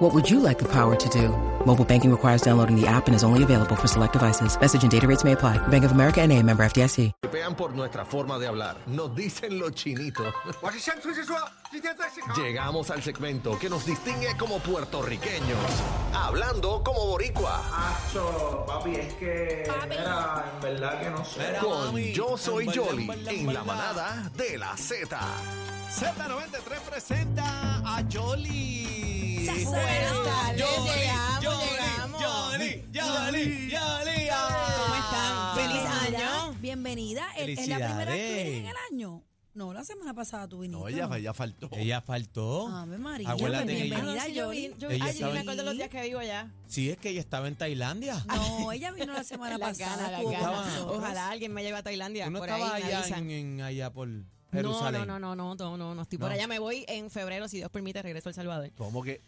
What would you like the power to do? Mobile banking requires downloading the app and is only available for select devices. Message and data rates may apply. Bank of America NA, member FDIC. Pean por nuestra forma de hablar. Nos dicen los chinitos. Llegamos al segmento que nos distingue como puertorriqueños. Hablando como boricua. Acho, papi, es que... Era, en verdad que no sé. Con Yo Soy Jolly en la manada de la Z. Z93 presenta a Jolly Buenas tardes, Yoli, llegamos, Yoli, llegamos. Yoli, Yoli, Yoli. ¿Cómo están? Feliz Bienvenida, año. Bienvenida. ¿Es- ¿Es la primera vez que vienes en el año? No, la semana pasada tú viniste. No, ella, ella faltó. Ella faltó. Ave María, Acuérdate que ella- bienvenida, Sí, yo Yoli. vi- yo- Ella ay, me en- acuerdo los días que vivo allá. Sí, es que ella estaba en Tailandia. No, ella vino la semana La pasada. estuvo con nosotros. Ojalá alguien me lleve a Tailandia. ¿Tú no por estabas ahí me allá avisan. en, en- allá por No, Jerusalén? no, no, no, no, no, no, estoy por No. allá. Me voy en febrero, si Dios permite, regreso a El Salvador. ¿Cómo que?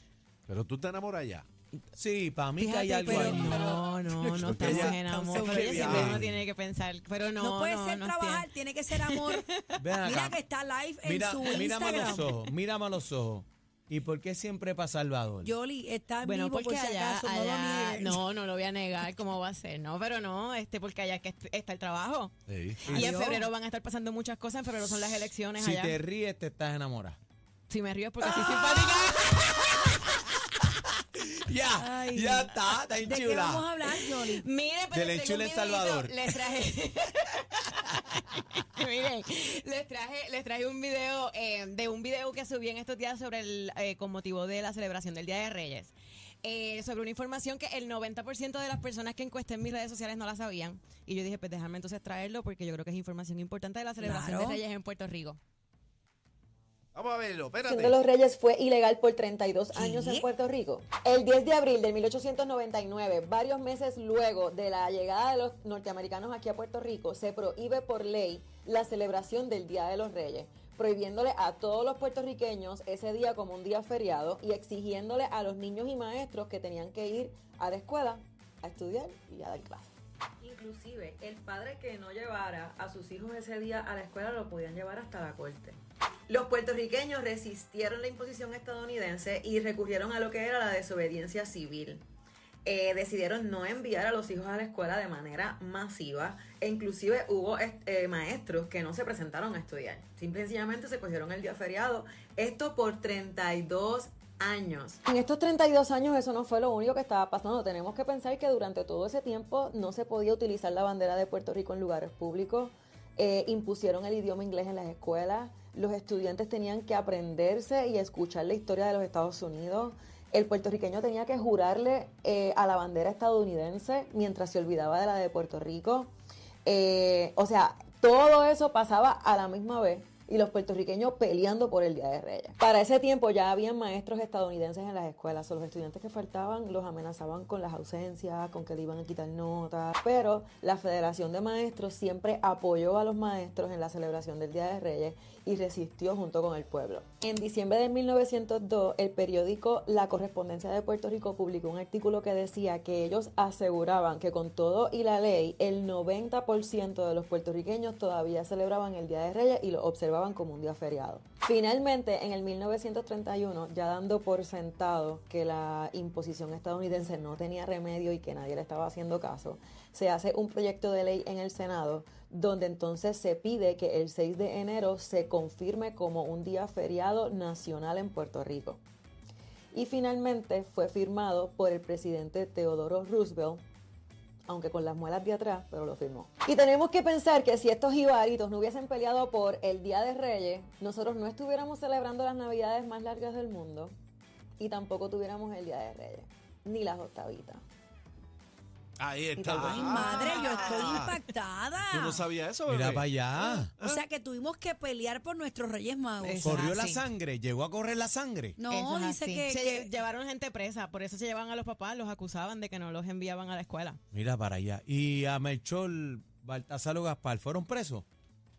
Pero tú te enamoras ya. Sí, para mí que hay Fíjate, algo pero ahí. no, no, no estamos ella- enamorados. Ella siempre uno tiene que pensar. Pero no, No, puede ser no trabajar, tiene- que ser amor. Ven acá. Mira que está live en Mira, su mírame a los Instagram. ojos, mírame a los ojos. ¿Y por qué siempre para Salvador? Yoli está en Bueno, vivo porque por si allá, acaso, no lo allá, niegues. no, no lo voy a negar, ¿cómo va a ser? No, pero no, este, porque allá que est- está el trabajo. Sí. Y en Adiós. febrero van a estar pasando muchas cosas, en febrero son las elecciones si allá. te ríes, te estás enamorada. Si me río es porque Ah. estoy simpática. Ya, Ay. ya está, está ¿De qué vamos a hablar, Yoli? Miren, pero Del les enchule Salvador. traje. Miren, les traje, les traje un video eh, de un video que subí en estos días sobre el, eh, con motivo de la celebración del Día de Reyes. Eh, sobre una información que el 90% de las personas que encuesté en mis redes sociales no la sabían. Y yo dije, pues déjame entonces traerlo porque yo creo que es información importante de la celebración Claro. de Reyes en Puerto Rico. Vamos a verlo, de espérate. los Reyes fue ilegal por 32 años ¿Qué? en Puerto Rico. El 10 de abril de 1899, varios meses luego de la llegada de los norteamericanos aquí a Puerto Rico, se prohíbe por ley la celebración del Día de los Reyes, prohibiéndole a todos los puertorriqueños ese día como un día feriado y exigiéndole a los niños y maestros que tenían que ir a la escuela a estudiar y a dar clases. Inclusive, el padre que no llevara a sus hijos ese día a la escuela lo podían llevar hasta la corte. Los puertorriqueños resistieron la imposición estadounidense y recurrieron a lo que era la desobediencia civil. Eh, decidieron no enviar a los hijos a la escuela de manera masiva e inclusive hubo eh, maestros que no se presentaron a estudiar. Simple y sencillamente se cogieron el día feriado. Esto por 32 años. En estos 32 años eso no fue lo único que estaba pasando. Tenemos que pensar que durante todo ese tiempo no se podía utilizar la bandera de Puerto Rico en lugares públicos. Eh, impusieron el idioma inglés en las escuelas. Los estudiantes tenían que aprenderse y escuchar la historia de los Estados Unidos. El puertorriqueño tenía que jurarle eh, a la bandera estadounidense mientras se olvidaba de la de Puerto Rico. Eh, o sea, todo eso pasaba a la misma vez y los puertorriqueños peleando por el Día de Reyes. Para ese tiempo ya habían maestros estadounidenses en las escuelas, o los estudiantes que faltaban los amenazaban con las ausencias, con que le iban a quitar notas, pero la Federación de Maestros siempre apoyó a los maestros en la celebración del Día de Reyes y resistió junto con el pueblo. En diciembre de 1902, el periódico La Correspondencia de Puerto Rico publicó un artículo que decía que ellos aseguraban que con todo y la ley, el 90% de los puertorriqueños todavía celebraban el Día de Reyes y lo observaban como un día feriado. Finalmente, en el 1931, ya dando por sentado que la imposición estadounidense no tenía remedio y que nadie le estaba haciendo caso, se hace un proyecto de ley en el Senado donde entonces se pide que el 6 de enero se confirme como un día feriado nacional en Puerto Rico. Y finalmente fue firmado por el presidente Teodoro Roosevelt, aunque con las muelas de atrás, pero lo firmó. Y tenemos que pensar que si estos jibaritos no hubiesen peleado por el Día de Reyes, nosotros no estuviéramos celebrando las navidades más largas del mundo y tampoco tuviéramos el Día de Reyes, ni las octavitas. Ahí está. Ay, madre, yo estoy impactada. ¿Tú no sabías eso, bebé? Mira para allá. O sea que tuvimos que pelear por nuestros Reyes Magos. Eso es Corrió la así. sangre, llegó a correr la sangre. No, Eso es dice así. que, se que- llevaron gente presa, por eso se llevaban a los papás, los acusaban de que no los enviaban a la escuela. Mira para allá. Y a Melchor Baltasar o Gaspar fueron presos.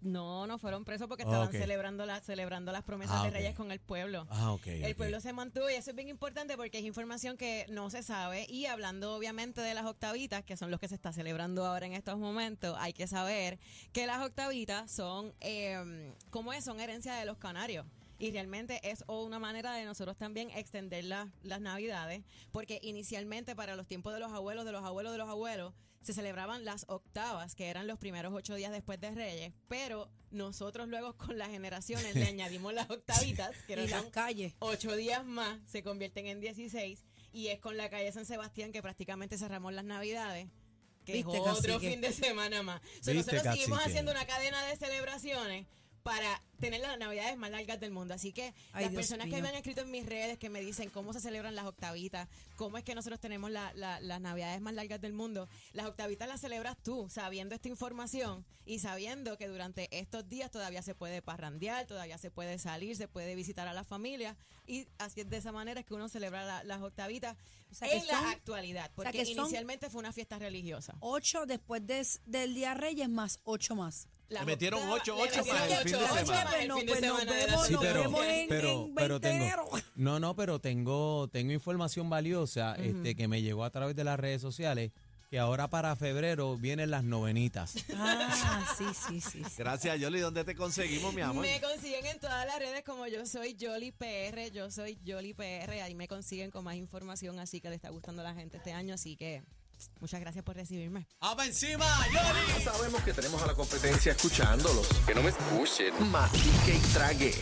No, no fueron presos porque estaban celebrando, la, celebrando las promesas Ah, de. Reyes con el pueblo. Ah, ok. El pueblo se mantuvo y eso es bien importante porque es información que no se sabe y hablando obviamente de las octavitas, que son los que se está celebrando ahora en estos momentos, hay que saber que las octavitas son, eh, ¿cómo es? Son herencia de los canarios. Y realmente es o una manera de nosotros también extender la- las navidades, porque inicialmente para los tiempos de los abuelos, de los abuelos, de los abuelos, se celebraban las octavas, que eran los primeros ocho días después de Reyes, pero nosotros luego con las generaciones le añadimos las octavitas, que eran las calles. ocho días más se convierten en 16 y es con la calle San Sebastián que prácticamente cerramos las navidades que es otro cacique. fin de semana más. So, Viste, nosotros seguimos haciendo una cadena de celebraciones para tener las navidades más largas del mundo. Así que Ay, las Dios personas que me han escrito en mis redes, que me dicen cómo se celebran las octavitas, cómo es que nosotros tenemos la- la- las navidades más largas del mundo, las octavitas las celebras tú, sabiendo esta información y sabiendo que durante estos días todavía se puede parrandear, todavía se puede salir, se puede visitar a la familia y así es de esa manera es que uno celebra la- las octavitas O sea, que en la actualidad, porque inicialmente fue una fiesta religiosa. Ocho después de- del Día Reyes más ocho más. Le metieron octavas- ocho, le ocho metieron para el fin de semana. más el Bueno, fin de pues semana Sí, pero, vemos en- pero, en pero 20 de tengo, enero. no, no, pero tengo, tengo información valiosa este, que me llegó a través de las redes sociales que ahora para febrero vienen las novenitas. Ah, sí, sí, sí. sí. Gracias, Yoli. ¿Dónde te conseguimos, mi amor? Me consiguen en todas las redes como yo soy Jolly PR, yo soy Jolly PR, ahí me consiguen con más información, así que le está gustando a la gente este año, así que muchas gracias por recibirme. ¡Vamos encima, Yoli! Sabemos que tenemos a la competencia escuchándolos. Que no me escuchen. Matique y trague.